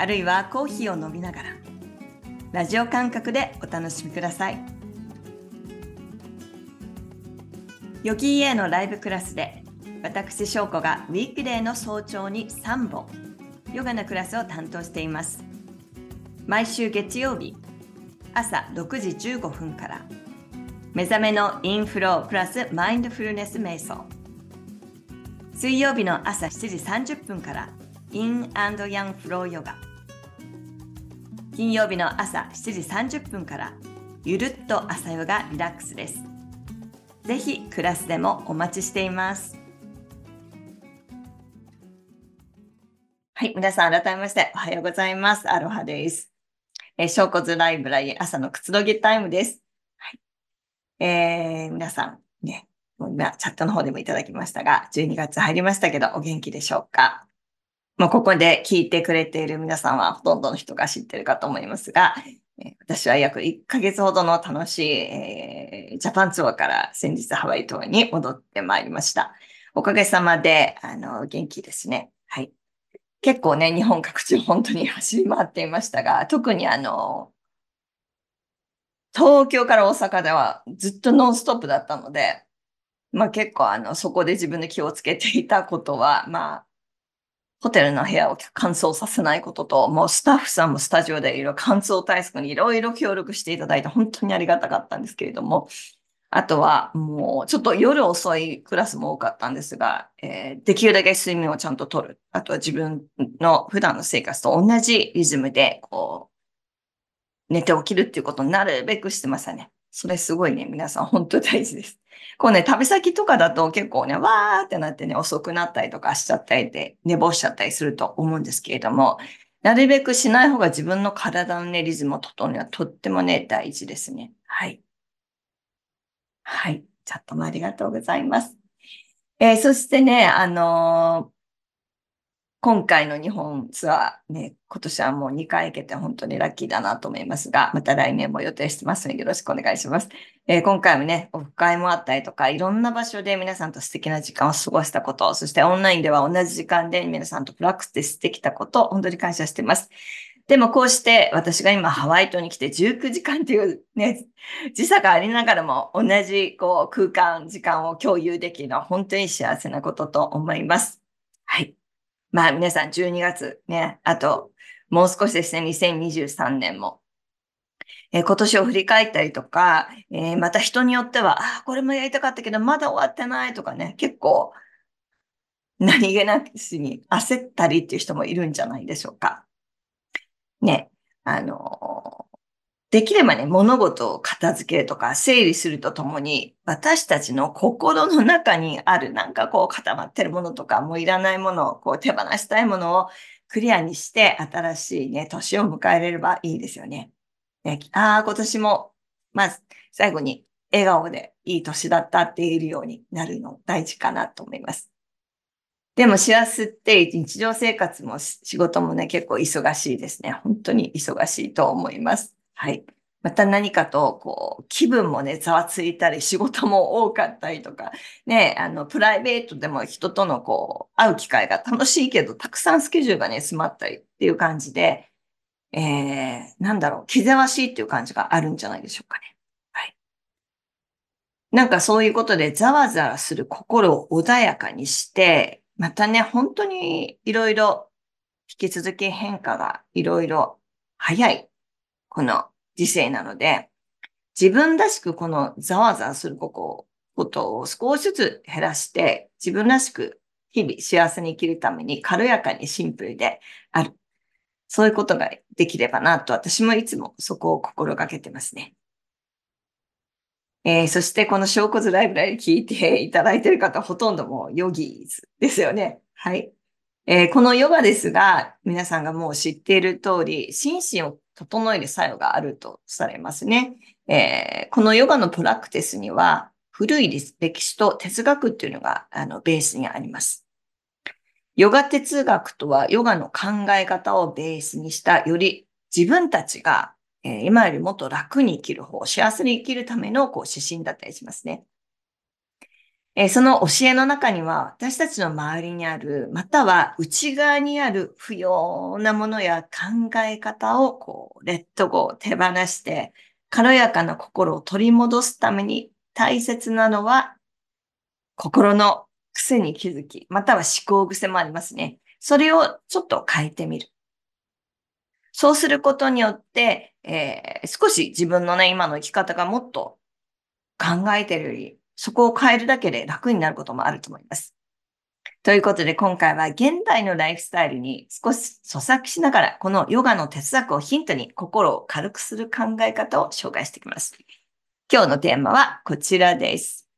あるいはコーヒーを飲みながらラジオ感覚でお楽しみください。ヨギーエのライブクラスで私翔子がウィークデーの早朝に3本ヨガのクラスを担当しています。毎週月曜日朝6時15分から目覚めのインフロープラスマインドフルネス瞑想。水曜日の朝7時30分からインヤンフローヨガ。金曜日の朝7時30分からゆるっと朝ヨガリラックスです。ぜひクラスでもお待ちしています。はい皆さん改めましておはようございます。アロハです。えー、証拠図ライブラリー朝のくつろぎタイムです。はい。えー、皆さんね、もう今チャットの方でもいただきましたが、12月入りましたけど、お元気でしょうか？もうここで聞いてくれている皆さんはほとんどの人が知ってるかと思いますが、私は約1ヶ月ほどの楽しい、えー、ジャパンツアーから先日ハワイ島に戻ってまいりました。おかげさまで、あの、元気ですね。はい。結構ね、日本各地本当に走り回っていましたが、特にあの、東京から大阪ではずっとノンストップだったので、まあ結構あの、そこで自分で気をつけていたことは、まあ、ホテルの部屋を乾燥させないことと、もうスタッフさんもスタジオでいろいろ乾燥対策にいろいろ協力していただいて本当にありがたかったんですけれども、あとは、もう、ちょっと夜遅いクラスも多かったんですが、えー、できるだけ睡眠をちゃんととる。あとは自分の普段の生活と同じリズムで、こう、寝て起きるっていうことになるべくしてましたね。それすごいね、皆さん本当大事です。こうね、旅先とかだと結構ね、わーってなってね、遅くなったりとかしちゃったりで、寝坊しちゃったりすると思うんですけれども、なるべくしない方が自分の体のね、リズムを整うのはとってもね、大事ですね。はい。はい。チャットもありがとうございます。えー、そしてね、あのー、今回の日本ツアーね、今年はもう2回行けて本当にラッキーだなと思いますが、また来年も予定してますのでよろしくお願いします。えー、今回もね、オフ会もあったりとか、いろんな場所で皆さんと素敵な時間を過ごしたこと、そしてオンラインでは同じ時間で皆さんとプラクティスできたこと、本当に感謝してます。でもこうして私が今ハワイ島に来て19時間というね、時差がありながらも同じこう空間、時間を共有できるのは本当に幸せなことと思います。はい。まあ皆さん12月ね、あともう少しですね、2023年も。えー、今年を振り返ったりとか、えー、また人によっては、ああ、これもやりたかったけど、まだ終わってないとかね、結構、何気なくしに焦ったりっていう人もいるんじゃないでしょうか。ね、あの、できればね、物事を片付けるとか整理するとともに、私たちの心の中にあるなんかこう固まってるものとか、もういらないものをこう手放したいものをクリアにして新しいね、年を迎えれればいいですよね。ねああ、今年も、まず最後に笑顔でいい年だったって言えるようになるの大事かなと思います。でも幸せって日常生活も仕事もね、結構忙しいですね。本当に忙しいと思います。はい。また何かと、こう、気分もね、ざわついたり、仕事も多かったりとか、ね、あの、プライベートでも人とのこう、会う機会が楽しいけど、たくさんスケジュールがね、詰まったりっていう感じで、えー、なんだろう、気ぜわしいっていう感じがあるんじゃないでしょうかね。はい。なんかそういうことでざわざわする心を穏やかにして、またね、本当にいろいろ引き続き変化がいろいろ早い、この時世なので、自分らしくこのざわざわすることを少しずつ減らして、自分らしく日々幸せに生きるために軽やかにシンプルである。そういうことができればなと、私もいつもそこを心がけてますね。えー、そしてこの証拠図ライブラリ聞いていただいている方、ほとんどもうヨギーズですよね。はい。えー、このヨガですが、皆さんがもう知っている通り、心身を整える作用があるとされますね。えー、このヨガのプラクティスには、古い歴史と哲学っていうのがあのベースにあります。ヨガ哲学とはヨガの考え方をベースにしたより自分たちが、えー、今よりもっと楽に生きる方、幸せに生きるためのこう指針だったりしますね。えー、その教えの中には私たちの周りにある、または内側にある不要なものや考え方をこうレッドゴー、手放して、軽やかな心を取り戻すために大切なのは心の癖に気づき、または思考癖もありますね。それをちょっと変えてみる。そうすることによって、えー、少し自分のね、今の生き方がもっと考えてるより、そこを変えるだけで楽になることもあると思います。ということで今回は現代のライフスタイルに少し咀嚼しながらこのヨガの哲学をヒントに心を軽くする考え方を紹介していきます。今日のテーマはこちらです。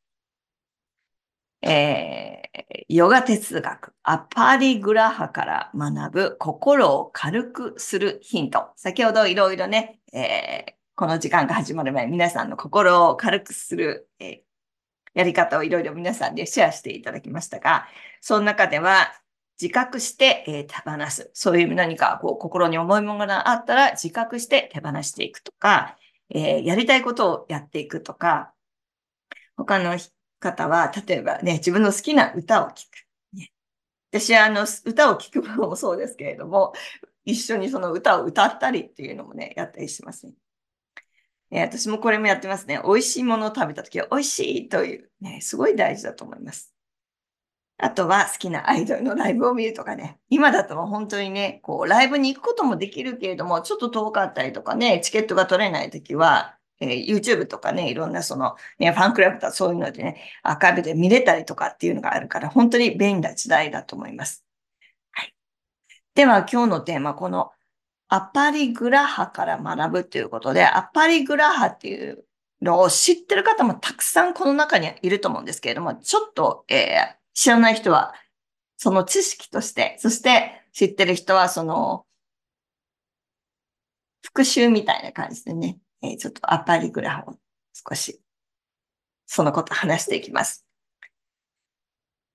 えー、ヨガ哲学、アパリグラハから学ぶ心を軽くするヒント。先ほどいろいろね、えー、この時間が始まる前、皆さんの心を軽くする、えー、やり方をいろいろ皆さんでシェアしていただきましたが、その中では自覚して、え手放す。そういう何かこう心に重いものがあったら自覚して手放していくとか、えやりたいことをやっていくとか、他の方は、例えばね、自分の好きな歌を聴く。ね、私はあの、歌を聴くのもそうですけれども、一緒にその歌を歌ったりっていうのもね、やったりしますね。え、私もこれもやってますね。美味しいものを食べたときは美味しいという、ね、すごい大事だと思います。あとは好きなアイドルのライブを見るとかね。今だと本当にね、こう、ライブに行くこともできるけれども、ちょっと遠かったりとかね、チケットが取れないときは、えー、YouTube とかね、いろんなその、ね、ファンクラブとかそういうのでね、アーカイブで見れたりとかっていうのがあるから、本当に便利な時代だと思います。はい。では今日のテーマ、このアパリグラハから学ぶということで、アパリグラハっていうのを知ってる方もたくさんこの中にいると思うんですけれども、ちょっと、えー、知らない人は、その知識として、そして知ってる人はその復習みたいな感じでね、えー、ちょっとアパリグラフを少し、そのこと話していきます。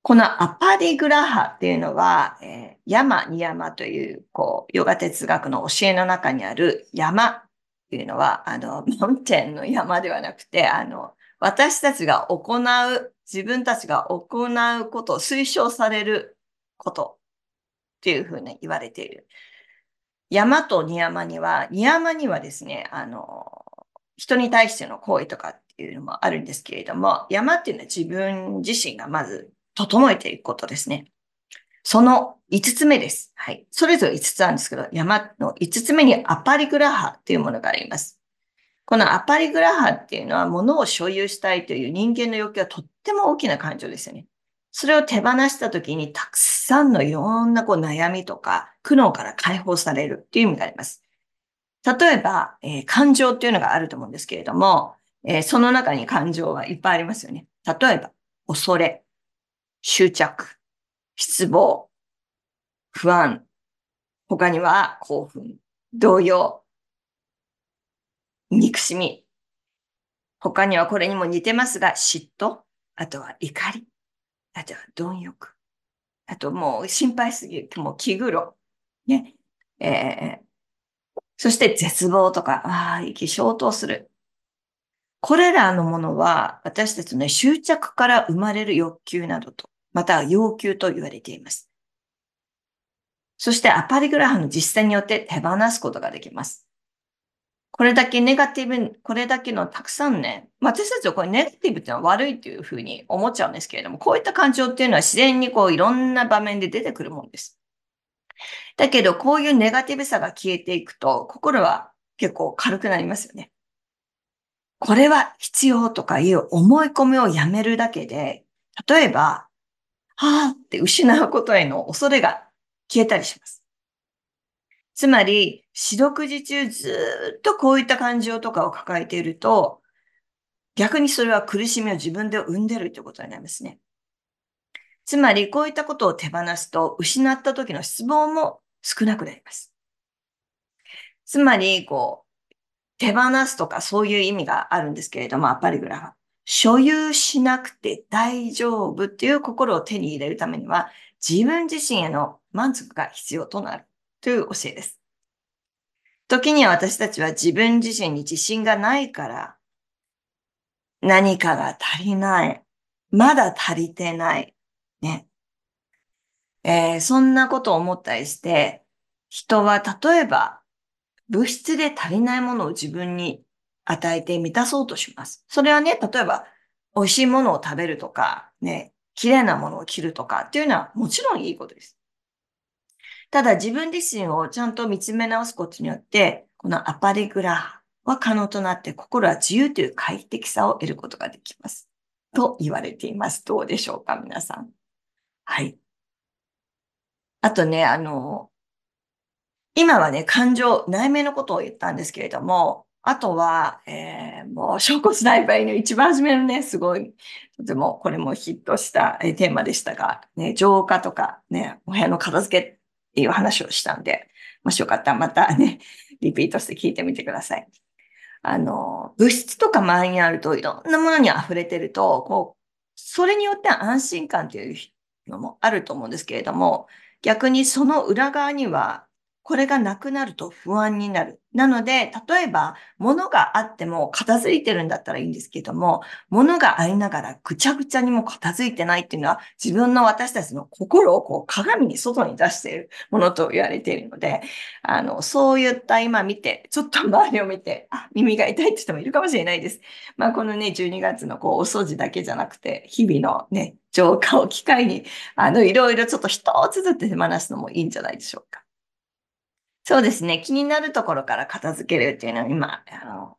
このアパリグラハっていうのは、えー、山、ニ山という、こう、ヨガ哲学の教えの中にある山っていうのは、あの、マウンテンの山ではなくて、あの、私たちが行う、自分たちが行うことを、推奨されることっていうふうに言われている。山とニ山には、ニ山にはですね、あの、人に対しての行為とかっていうのもあるんですけれども、山っていうのは自分自身がまず整えていくことですね。その5つ目です。はい。それぞれ5つあるんですけど、山の5つ目にアパリグラハっていうものがあります。このアパリグラハっていうのは物を所有したいという人間の欲求はとっても大きな感情ですよね。それを手放した時にたくさんのいろんなこう悩みとか苦悩から解放されるっていう意味があります。例えば、えー、感情っていうのがあると思うんですけれども、えー、その中に感情はいっぱいありますよね。例えば、恐れ、執着、失望、不安、他には興奮、動揺、憎しみ。他にはこれにも似てますが、嫉妬、あとは怒り、あとは貪欲。あともう心配すぎる、もう気黒。ね。えー、そして絶望とか、ああ、意気消灯する。これらのものは私たちの執着から生まれる欲求などと、または要求と言われています。そしてアパリグラフの実践によって手放すことができます。これだけネガティブ、これだけのたくさんね、まあ、私たちはこれネガティブっていうのは悪いっていうふうに思っちゃうんですけれども、こういった感情っていうのは自然にこういろんな場面で出てくるもんです。だけど、こういうネガティブさが消えていくと、心は結構軽くなりますよね。これは必要とかいう思い込みをやめるだけで、例えば、はぁって失うことへの恐れが消えたりします。つまり、四六時中ずっとこういった感情とかを抱えていると、逆にそれは苦しみを自分で生んでるということになりますね。つまり、こういったことを手放すと、失った時の失望も少なくなります。つまり、こう、手放すとかそういう意味があるんですけれども、アパリグラフ。所有しなくて大丈夫っていう心を手に入れるためには、自分自身への満足が必要となるという教えです。時には私たちは自分自身に自信がないから、何かが足りない。まだ足りてない。ね。えー、そんなことを思ったりして、人は例えば物質で足りないものを自分に与えて満たそうとします。それはね、例えば美味しいものを食べるとか、ね、綺麗なものを着るとかっていうのはもちろんいいことです。ただ自分自身をちゃんと見つめ直すことによって、このアパリグラは可能となって心は自由という快適さを得ることができます。と言われています。どうでしょうか、皆さん。はい。あとね、あの、今はね、感情、内面のことを言ったんですけれども、あとは、えー、もう、証拠スナイパーの一番初めのね、すごい、とても、これもヒットしたテーマでしたが、ね、浄化とか、ね、お部屋の片付けっていう話をしたんで、もしよかったらまたね、リピートして聞いてみてください。あの、物質とか周りにあるといろんなものに溢れてると、こう、それによって安心感っていうのもあると思うんですけれども、逆にその裏側にはこれがなくなると不安になる。なので、例えば、物があっても片付いてるんだったらいいんですけども、物がありながらぐちゃぐちゃにも片付いてないっていうのは、自分の私たちの心をこう鏡に外に出しているものと言われているので、あの、そういった今見て、ちょっと周りを見て、あ、耳が痛いって人もいるかもしれないです。まあ、このね、12月のこう、お掃除だけじゃなくて、日々のね、浄化を機会に、あの、いろいろちょっと一つずつ手放すのもいいんじゃないでしょうか。そうですね。気になるところから片付けるっていうのは今、あの、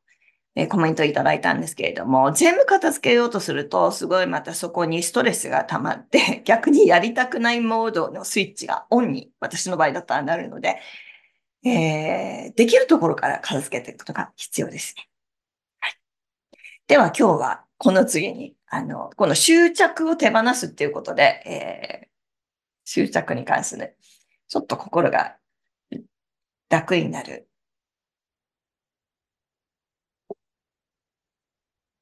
えコメントいただいたんですけれども、全部片付けようとすると、すごいまたそこにストレスが溜まって、逆にやりたくないモードのスイッチがオンに、私の場合だったらなるので、えー、できるところから片付けていくことが必要ですね。はい。では今日はこの次に、あの、この執着を手放すっていうことで、えー、執着に関する、ちょっと心が楽になる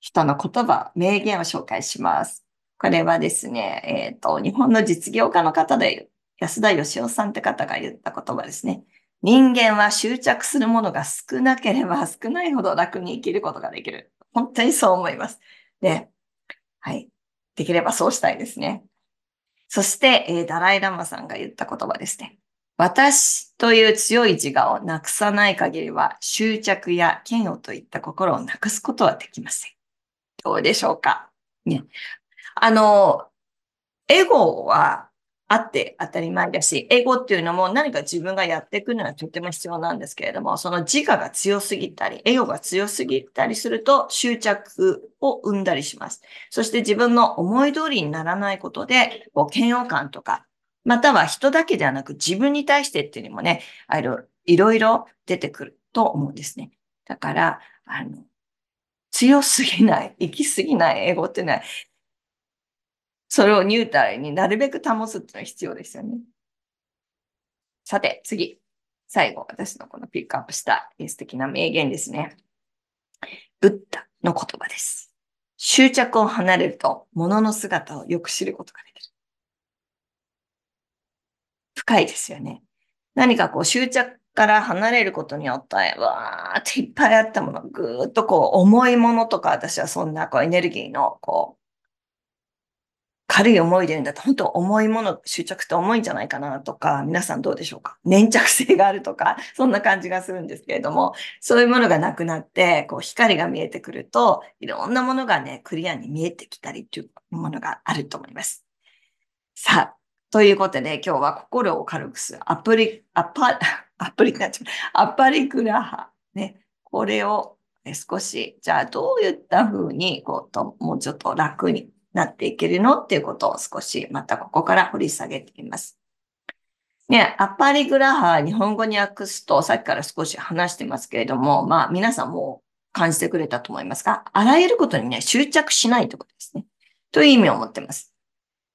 人の言葉、名言を紹介します。これはですね、えっ、ー、と、日本の実業家の方で、安田義雄さんって方が言った言葉ですね。人間は執着するものが少なければ少ないほど楽に生きることができる。本当にそう思います。で、はい。できればそうしたいですね。そして、えー、ダライラマさんが言った言葉ですね。私という強い自我をなくさない限りは執着や嫌悪といった心をなくすことはできません。どうでしょうか？ね。あの、エゴはあって当たり前だし、エゴっていうのも何か自分がやっていくのはとても必要なんですけれども、その自我が強すぎたり、エゴが強すぎたりすると執着を生んだりします。そして自分の思い通りにならないことで、こう嫌悪感とかまたは人だけではなく自分に対してっていうのもね、いろいろ出てくると思うんですね。だから、あの、強すぎない、行き過ぎない英語っていうのは、それをニュートラルになるべく保つっていうのは必要ですよね。さて、次。最後、私のこのピックアップした素敵な名言ですね。ブッダの言葉です。執着を離れると、物の姿をよく知ることができる。深いですよね。何かこう執着から離れることによって、わーっていっぱいあったもの、ぐーっとこう重いものとか、私はそんなこうエネルギーのこう、軽い思いで言うんだと、本当重いもの、執着って重いんじゃないかなとか、皆さんどうでしょうか？粘着性があるとか、そんな感じがするんですけれども、そういうものがなくなって、こう光が見えてくると、いろんなものがね、クリアに見えてきたりっていうものがあると思います。さあ、ということで、今日は心を軽くするアプリ、アパ、アプリになっちゃう。アパリクラハ。ね。これを少し、じゃあどういった風に、こうと、もうちょっと楽になっていけるの？っていうことを少し、またここから掘り下げています。ね、アパリグラハ、日本語に訳すと、さっきから少し話してますけれども、まあ皆さんも感じてくれたと思いますが、あらゆることにね、執着しないということですね。という意味を持ってます。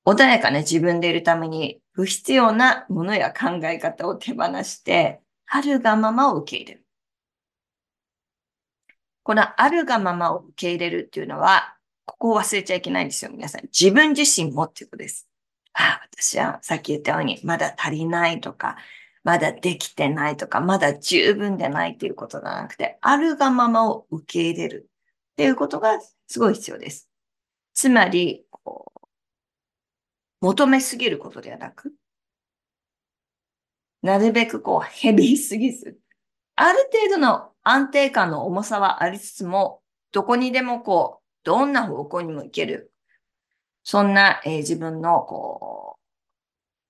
穏やかな自分でいるために不必要なものや考え方を手放して、あるがままを受け入れる。このあるがままを受け入れるっていうのは、ここを忘れちゃいけないんですよ、皆さん。自分自身もっていうことです。ああ、私はさっき言ったように、まだ足りないとか、まだできてないとか、まだ十分でないっていうことじゃなくて、あるがままを受け入れるっていうことがすごい必要です。つまり、求めすぎることではなく、なるべくこう、ヘビーすぎず、ある程度の安定感の重さはありつつも、どこにでもこう、どんな方向にも行ける。そんな、えー、自分のこう、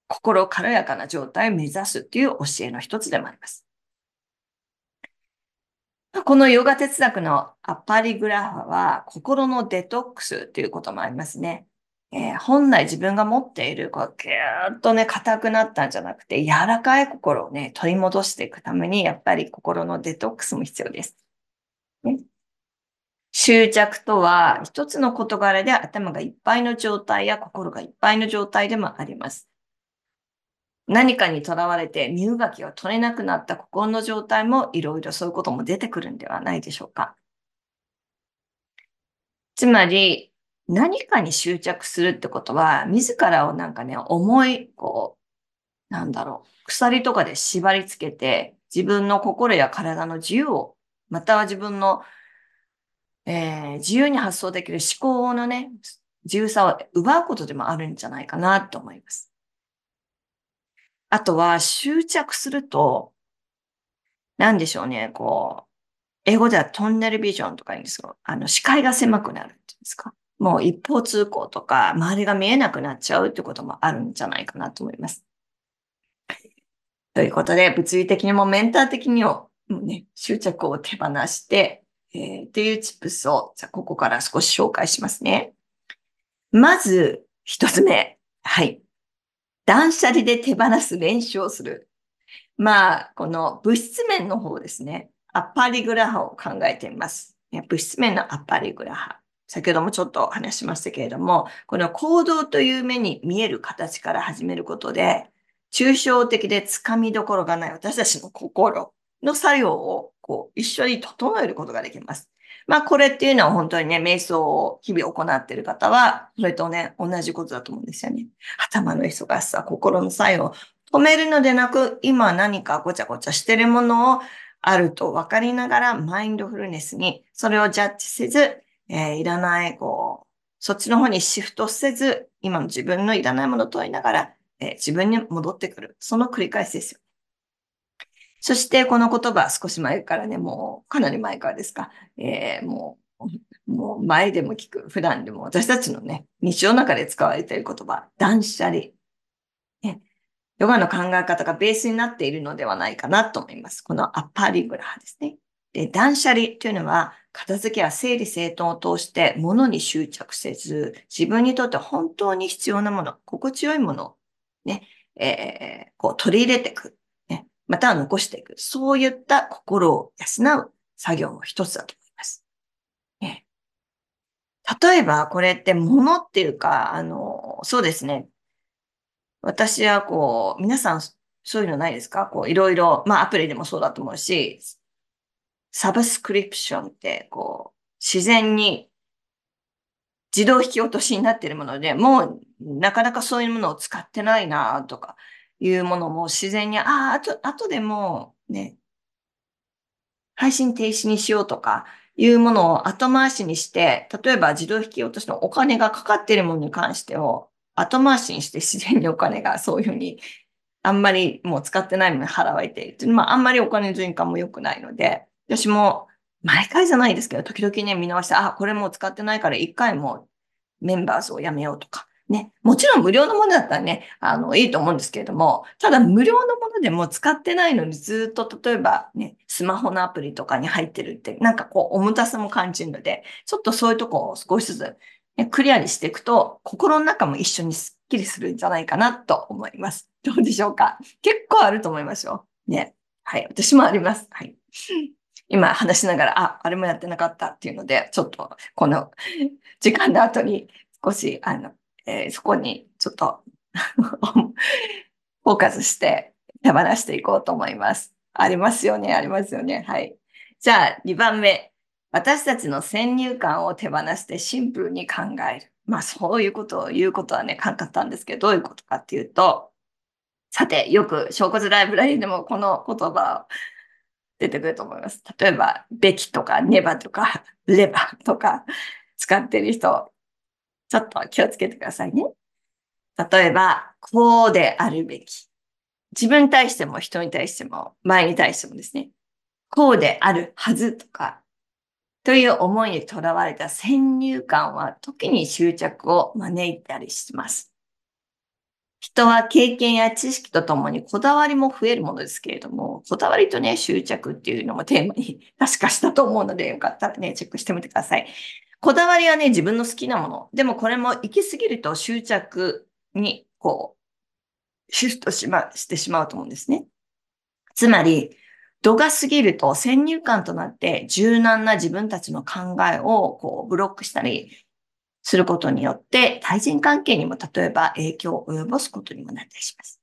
心軽やかな状態を目指すっていう教えの一つでもあります。このヨガ哲学のアパリグラファは心のデトックスということもありますね。えー、本来自分が持っている、こう、ぎゅーっとね、硬くなったんじゃなくて、柔らかい心をね、取り戻していくために、やっぱり心のデトックスも必要です。ね、執着とは、一つの事柄で頭がいっぱいの状態や心がいっぱいの状態でもあります。何かにとらわれて身動きが取れなくなった心の状態もいろいろそういうことも出てくるんではないでしょうか。つまり、何かに執着するってことは、自らをなんかね、重い、こう、なんだろう、鎖とかで縛り付けて、自分の心や体の自由を、または自分の、えー、自由に発想できる思考のね、自由さを奪うことでもあるんじゃないかなと思います。あとは執着すると、なんでしょうね、こう、英語ではトンネルビジョンとか言うんですけど、あの、視界が狭くなるっていうんですか。もう一方通行とか、周りが見えなくなっちゃうってこともあるんじゃないかなと思います。ということで、物理的にもメンター的にも、もね、執着を手放して、えー、っていうチップスを、じゃここから少し紹介しますね。まず、一つ目。はい。断捨離で手放す練習をする。まあ、この物質面の方ですね。アッパリグラハを考えてみます。物質面のアッパリグラハ。先ほどもちょっと話しましたけれども、この行動という目に見える形から始めることで、抽象的で掴みどころがない私たちの心の作用をこう一緒に整えることができます。まあこれっていうのは本当にね、瞑想を日々行っている方は、それとね、同じことだと思うんですよね。頭の忙しさ、心の作用を止めるのでなく、今何かごちゃごちゃしてるものをあると分かりながら、マインドフルネスに、それをジャッジせず、えー、いらない、こう、そっちの方にシフトせず、今の自分のいらないものを問いながら、えー、自分に戻ってくる。その繰り返しですよ。そしてこの言葉少し前からね、もうかなり前からですか、えー、もう、もう前でも聞く、普段でも私たちのね、日常の中で使われている言葉、断捨離。ね、ヨガの考え方がベースになっているのではないかなと思います。このアッパーリグラハですね。で、断捨離というのは、片付けは整理整頓を通して物に執着せず、自分にとって本当に必要なもの、心地よいものをね、えー、こう取り入れていく。または残していく。そういった心を養う作業も一つだと思います。ね、例えば、これって物っていうか、あの、そうですね。私はこう、皆さんそういうのないですか？こう、いろいろ、まあアプリでもそうだと思うし、サブスクリプションって、こう、自然に自動引き落としになっているもので、もうなかなかそういうものを使ってないなとか、いうものも自然に、ああ、あと、後でもね、配信停止にしようとかいうものを後回しにして、例えば自動引き落としのお金がかかっているものに関してを後回しにして自然にお金がそういうふうにあんまりもう使ってないものに払われている。まああんまりお金の循環も良くないので、私も毎回じゃないですけど、時々ね、見直して、あ、これもう使ってないから一回もメンバーズをやめようとか、ね、もちろん無料のものだったらね、あの、いいと思うんですけれども、ただ無料のものでも使ってないのにずっと例えばね、スマホのアプリとかに入ってるって、なんかこう、重たさも感じるので、ちょっとそういうとこを少しずつ、ね、クリアにしていくと、心の中も一緒にスッキリするんじゃないかなと思います。どうでしょうか？結構あると思いますよ。ね。はい。私もあります。はい。今話しながら、あ、あれもやってなかったっていうので、ちょっとこの時間の後に少し、あの、えー、そこにちょっと フォーカスして手放していこうと思います。ありますよね、ありますよね。はい。じゃあ、2番目。私たちの先入観を手放してシンプルに考える。まあ、そういうことを言うことはね、簡単なんですけど、どういうことかっていうと、さて、よく、小骨ライブラリーでもこの言葉を出てくると思います。例えば、べきとか、ねばとか、レバとか使ってる人、ちょっと気をつけてくださいね。例えば、こうであるべき。自分に対しても人に対しても、前に対してもですね。こうであるはずとか、という思いにとらわれた先入観は時に執着を招いたりします。人は経験や知識とともにこだわりも増えるものですけれども、こだわりとね、執着っていうのもテーマに 確かしたと思うので、よかったらね、チェックしてみてください。こだわりはね、自分の好きなもの。でもこれも行き過ぎると執着に、こう、シフトしま、してしまうと思うんですね。つまり、度が過ぎると先入観となって柔軟な自分たちの考えをこうブロックしたりすることによって対人関係にも例えば影響を及ぼすことにもなったりします。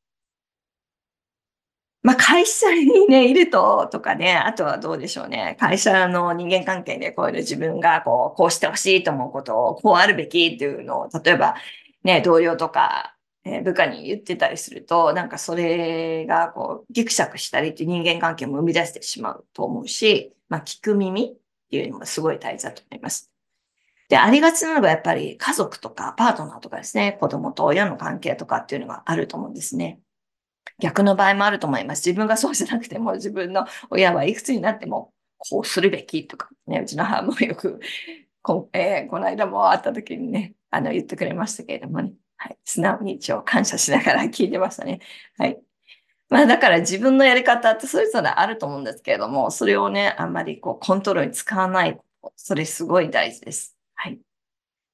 まあ、会社にね、いると、とかね、あとはどうでしょうね。会社の人間関係でこういう自分がこう、こうしてほしいと思うことを、こうあるべきっていうのを、例えば、ね、同僚とか、え部下に言ってたりすると、なんかそれがこう、ギクシャクしたりって人間関係も生み出してしまうと思うし、まあ、聞く耳っていうのもすごい大事だと思います。で、ありがちなのがやっぱり家族とかパートナーとかですね、子供と親の関係とかっていうのがあると思うんですね。逆の場合もあると思います。自分がそうじゃなくても、自分の親はいくつになっても、こうするべきとか、ね、うちの母もよく、こ,、えー、この間も会った時にね、あの、言ってくれましたけれどもね。はい。素直に一応感謝しながら聞いてましたね。はい。まあだから自分のやり方ってそれぞれあると思うんですけれども、それをね、あんまりこうコントロールに使わない。それすごい大事です。はい。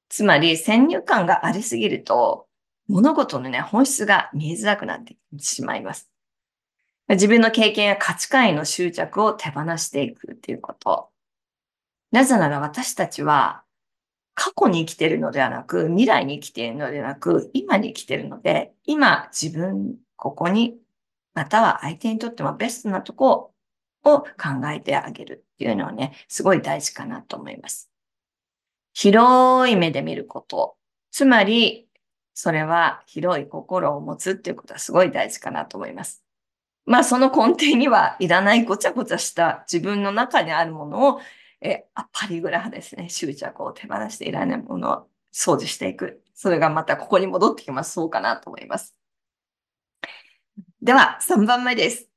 つまり先入観がありすぎると、物事のね、本質が見えづらくなってしまいます。自分の経験や価値観への執着を手放していくっていうこと。なぜなら私たちは過去に生きているのではなく、未来に生きているのではなく、今に生きてるので、今自分、ここに、または相手にとってもベストなとこを考えてあげるっていうのはね、すごい大事かなと思います。広い目で見ること。つまり、それは広い心を持つっていうことはすごい大事かなと思います。まあその根底にはいらないごちゃごちゃした自分の中にあるものを、えあパリグラですね、執着を手放していらないものを掃除していく。それがまたここに戻ってきます。そうかなと思います。では、3番目です。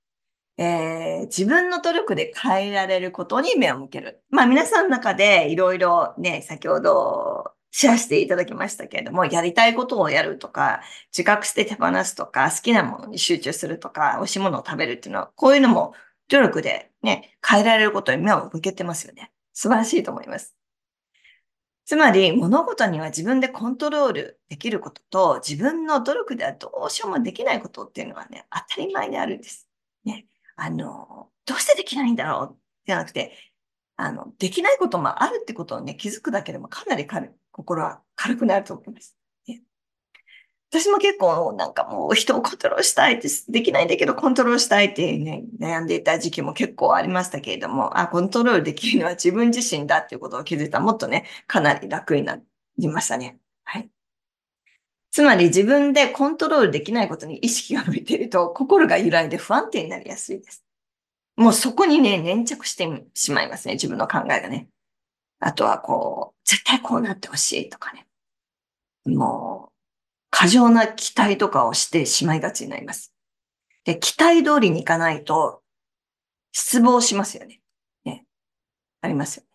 えー、自分の努力で変えられることに目を向ける。まあ皆さんの中でいろいろね、先ほどシェアしていただきましたけれども、やりたいことをやるとか、自覚して手放すとか、好きなものに集中するとか、美味しいものを食べるっていうのは、こういうのも努力でね、変えられることに目を向けてますよね。素晴らしいと思います。つまり、物事には自分でコントロールできることと、自分の努力ではどうしようもできないことっていうのはね、当たり前であるんです。ね。あの、どうしてできないんだろうじゃなくて、あの、できないこともあるってことをね、気づくだけでもかなり軽心は軽くなると思います。ね、私も結構なんかもう人をコントロールしたいって、できないんだけどコントロールしたいってね、悩んでいた時期も結構ありましたけれども、あ、コントロールできるのは自分自身だっていうことを気づいたらもっとね、かなり楽になりましたね。はい。つまり自分でコントロールできないことに意識が向いていると、心が揺らいで不安定になりやすいです。もうそこにね、粘着してしまいますね、自分の考えがね。あとはこう、絶対こうなってほしいとかね。もう、過剰な期待とかをしてしまいがちになります。で、期待通りにいかないと、失望しますよね。ね。ありますよ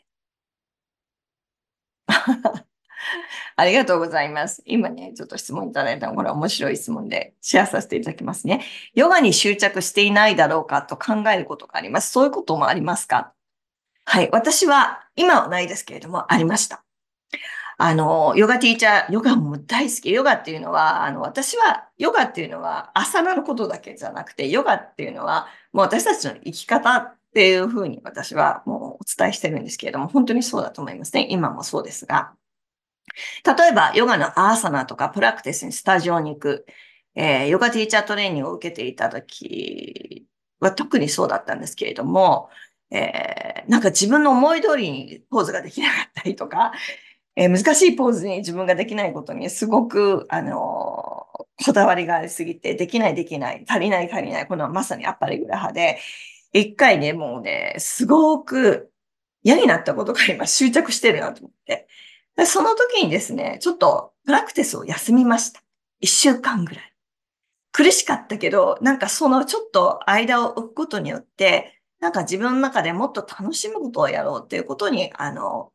ね。ありがとうございます。今ね、ちょっと質問いただいたの、これ面白い質問でシェアさせていただきますね。ヨガに執着していないだろうかと考えることがあります。そういうこともありますか？はい。私は、今はないですけれども、ありました。あの、ヨガティーチャー、ヨガも大好き。ヨガっていうのは、あの、私は、ヨガっていうのは、朝ナのことだけじゃなくて、ヨガっていうのは、もう私たちの生き方っていうふうに私はもうお伝えしてるんですけれども、本当にそうだと思いますね。今もそうですが。例えば、ヨガのアーサナとかプラクティスにスタジオに行く、えー、ヨガティーチャートレーニングを受けていた時は特にそうだったんですけれども、えー、なんか自分の思い通りにポーズができなかったりとか、えー、難しいポーズに自分ができないことにすごく、あのー、こだわりがありすぎて、できないできない、足りない足りない、このまさにアッパリグラ派で、一回ね、もうね、すごく嫌になったことがあります。執着してるなと思って。でその時にですね、ちょっとプラクティスを休みました。一週間ぐらい。苦しかったけど、なんかそのちょっと間を置くことによって、なんか自分の中でもっと楽しむことをやろうっていうことに、あの、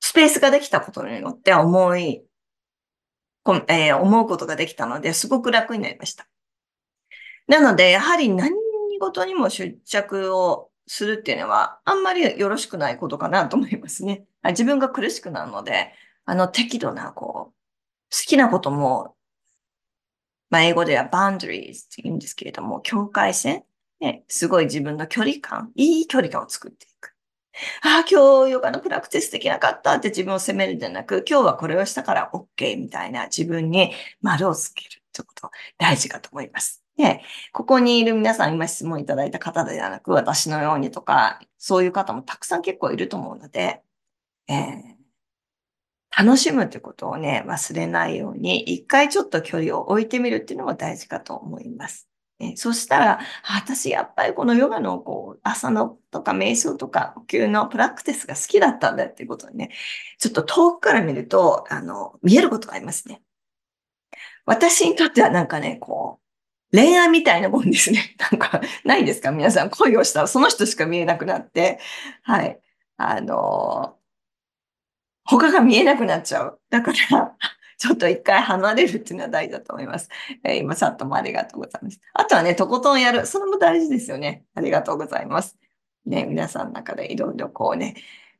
スペースができたことによって思い、こえー、思うことができたので、すごく楽になりました。なので、やはり何事にも出着をするっていうのは、あんまりよろしくないことかなと思いますね。自分が苦しくなるので、あの適度な、こう、好きなことも、まあ、英語では boundaries って言うんですけれども、境界線、ね、すごい自分の距離感、いい距離感を作っていく。ああ、今日ヨガのプラクティスできなかったって自分を責めるんじゃなく、今日はこれをしたから OK みたいな自分に丸をつけるってこと大事かと思います。で、ここにいる皆さん、今質問いただいた方ではなく、私のようにとか、そういう方もたくさん結構いると思うので、えー、楽しむってことをね、忘れないように、一回ちょっと距離を置いてみるっていうのも大事かと思います。えそしたら、私やっぱりこのヨガのこう朝のとか瞑想とか呼吸のプラクティスが好きだったんだっていうことにね、ちょっと遠くから見ると、あの、見えることがありますね。私にとってはなんかね、こう、恋愛みたいなもんですね。なんか、ないんですか？皆さん恋をしたらその人しか見えなくなって、はい。あの、他が見えなくなっちゃう。だから、ちょっと一回離れるっていうのは大事だと思います。えー、今、さっともありがとうございます。あとはね、とことんやる。それも大事ですよね。ありがとうございます。ね、皆さんの中でいろいろこうね、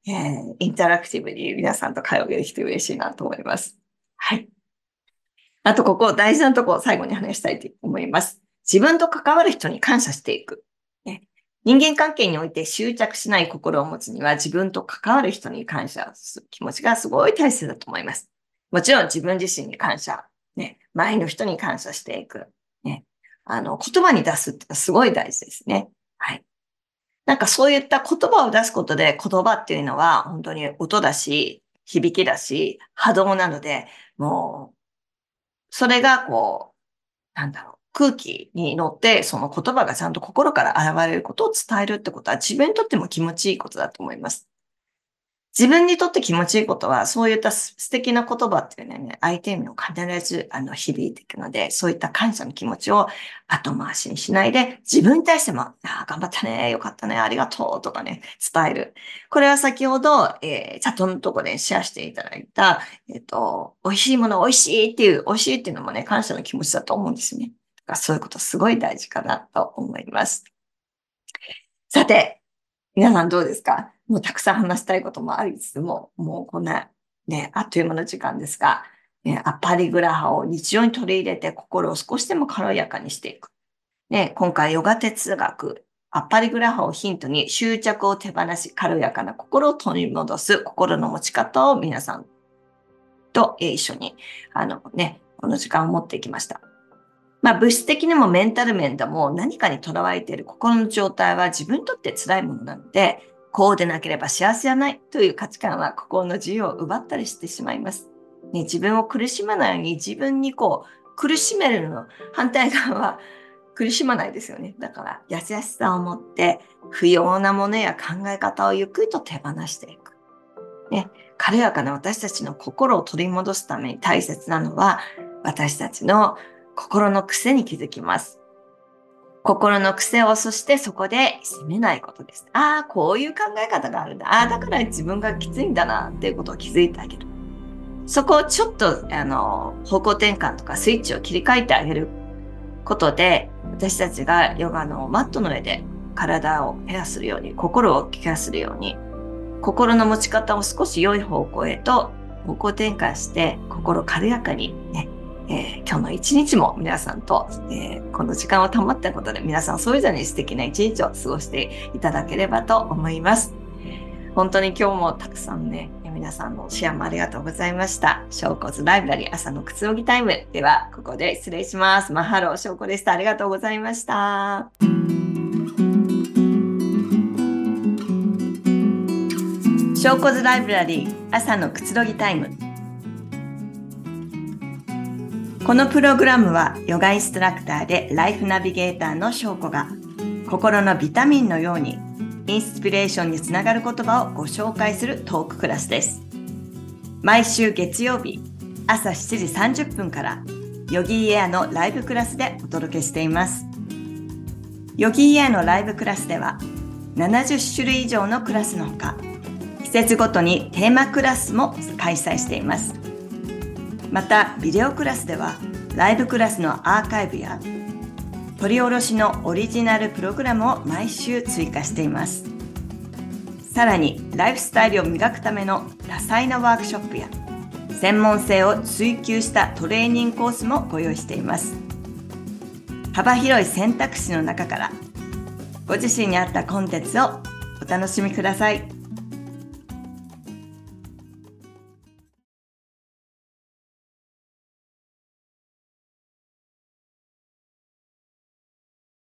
えー、インタラクティブに皆さんと会話ができて嬉しいなと思います。はい。あと、ここ大事なとこ最後に話したいと思います。自分と関わる人に感謝していく。ね、人間関係において執着しない心を持つには自分と関わる人に感謝する気持ちがすごい大切だと思います。もちろん自分自身に感謝。ね、前の人に感謝していく。ね、あの、言葉に出すってすごい大事ですね。はい。なんかそういった言葉を出すことで言葉っていうのは本当に音だし、響きだし、波動なので、もうそれがこう、なんだろう、空気に乗って、その言葉がちゃんと心から現れることを伝えるってことは自分にとっても気持ちいいことだと思います。自分にとって気持ちいいことは、そういった素敵な言葉っていうのはね、相手にも必ずあの響いていくので、そういった感謝の気持ちを後回しにしないで、自分に対しても、ああ頑張ったね、よかったね、ありがとうとかね、伝える。これは先ほど、えー、チャットのとこでシェアしていただいた、えっ、ー、と、美味しいもの美味しいっていう、美味しいっていうのもね、感謝の気持ちだと思うんですね。そういうことすごい大事かなと思います。さて、皆さんどうですか？もうたくさん話したいこともありつつも、もうこんな、ね、あっという間の時間ですが、ね、アパリグラハを日常に取り入れて心を少しでも軽やかにしていく。ね、今回ヨガ哲学、アッパリグラハをヒントに執着を手放し軽やかな心を取り戻す心の持ち方を皆さんと一緒に、あのね、この時間を持っていきました。まあ物質的にもメンタル面でも何かにとらわれている心の状態は自分にとって辛いものなので、こうでなければ幸せじゃないという価値観は心の自由を奪ったりしてしまいます。ね、自分を苦しまないように自分にこう苦しめるの反対側は苦しまないですよね。だから優しさを持って不要なものや考え方をゆっくりと手放していく。ね、軽やかな私たちの心を取り戻すために大切なのは私たちの心の癖に気づきます。心の癖を、そしてそこで責めないことです。ああ、こういう考え方があるんだ。ああ、だから自分がきついんだな、っていうことを気づいてあげる。そこをちょっと、あの、方向転換とかスイッチを切り替えてあげることで、私たちがヨガのマットの上で体をケアするように、心をケアするように、心の持ち方を少し良い方向へと方向転換して、心軽やかにね、えー、今日の一日も皆さんと、えー、この時間を保ったことで皆さんそれぞれに素敵な一日を過ごしていただければと思います。本当に今日もたくさんね、皆さんのシェアもありがとうございました。ショーコズライブラリー朝のくつろぎタイム。では、ここで失礼します。マハロー、ショーコでした。ありがとうございました。ショーコズライブラリー朝のくつろぎタイム。このプログラムはヨガインストラクターでライフナビゲーターの翔子が心のビタミンのようにインスピレーションにつながる言葉をご紹介するトーククラスです。毎週月曜日朝7時30分からヨギーエアのライブクラスでお届けしています。ヨギーエアのライブクラスでは70種類以上のクラスのほか季節ごとにテーマクラスも開催しています。またビデオクラスではライブクラスのアーカイブや取り下ろしのオリジナルプログラムを毎週追加しています。さらにライフスタイルを磨くための多彩なワークショップや専門性を追求したトレーニングコースもご用意しています。幅広い選択肢の中からご自身に合ったコンテンツをお楽しみください。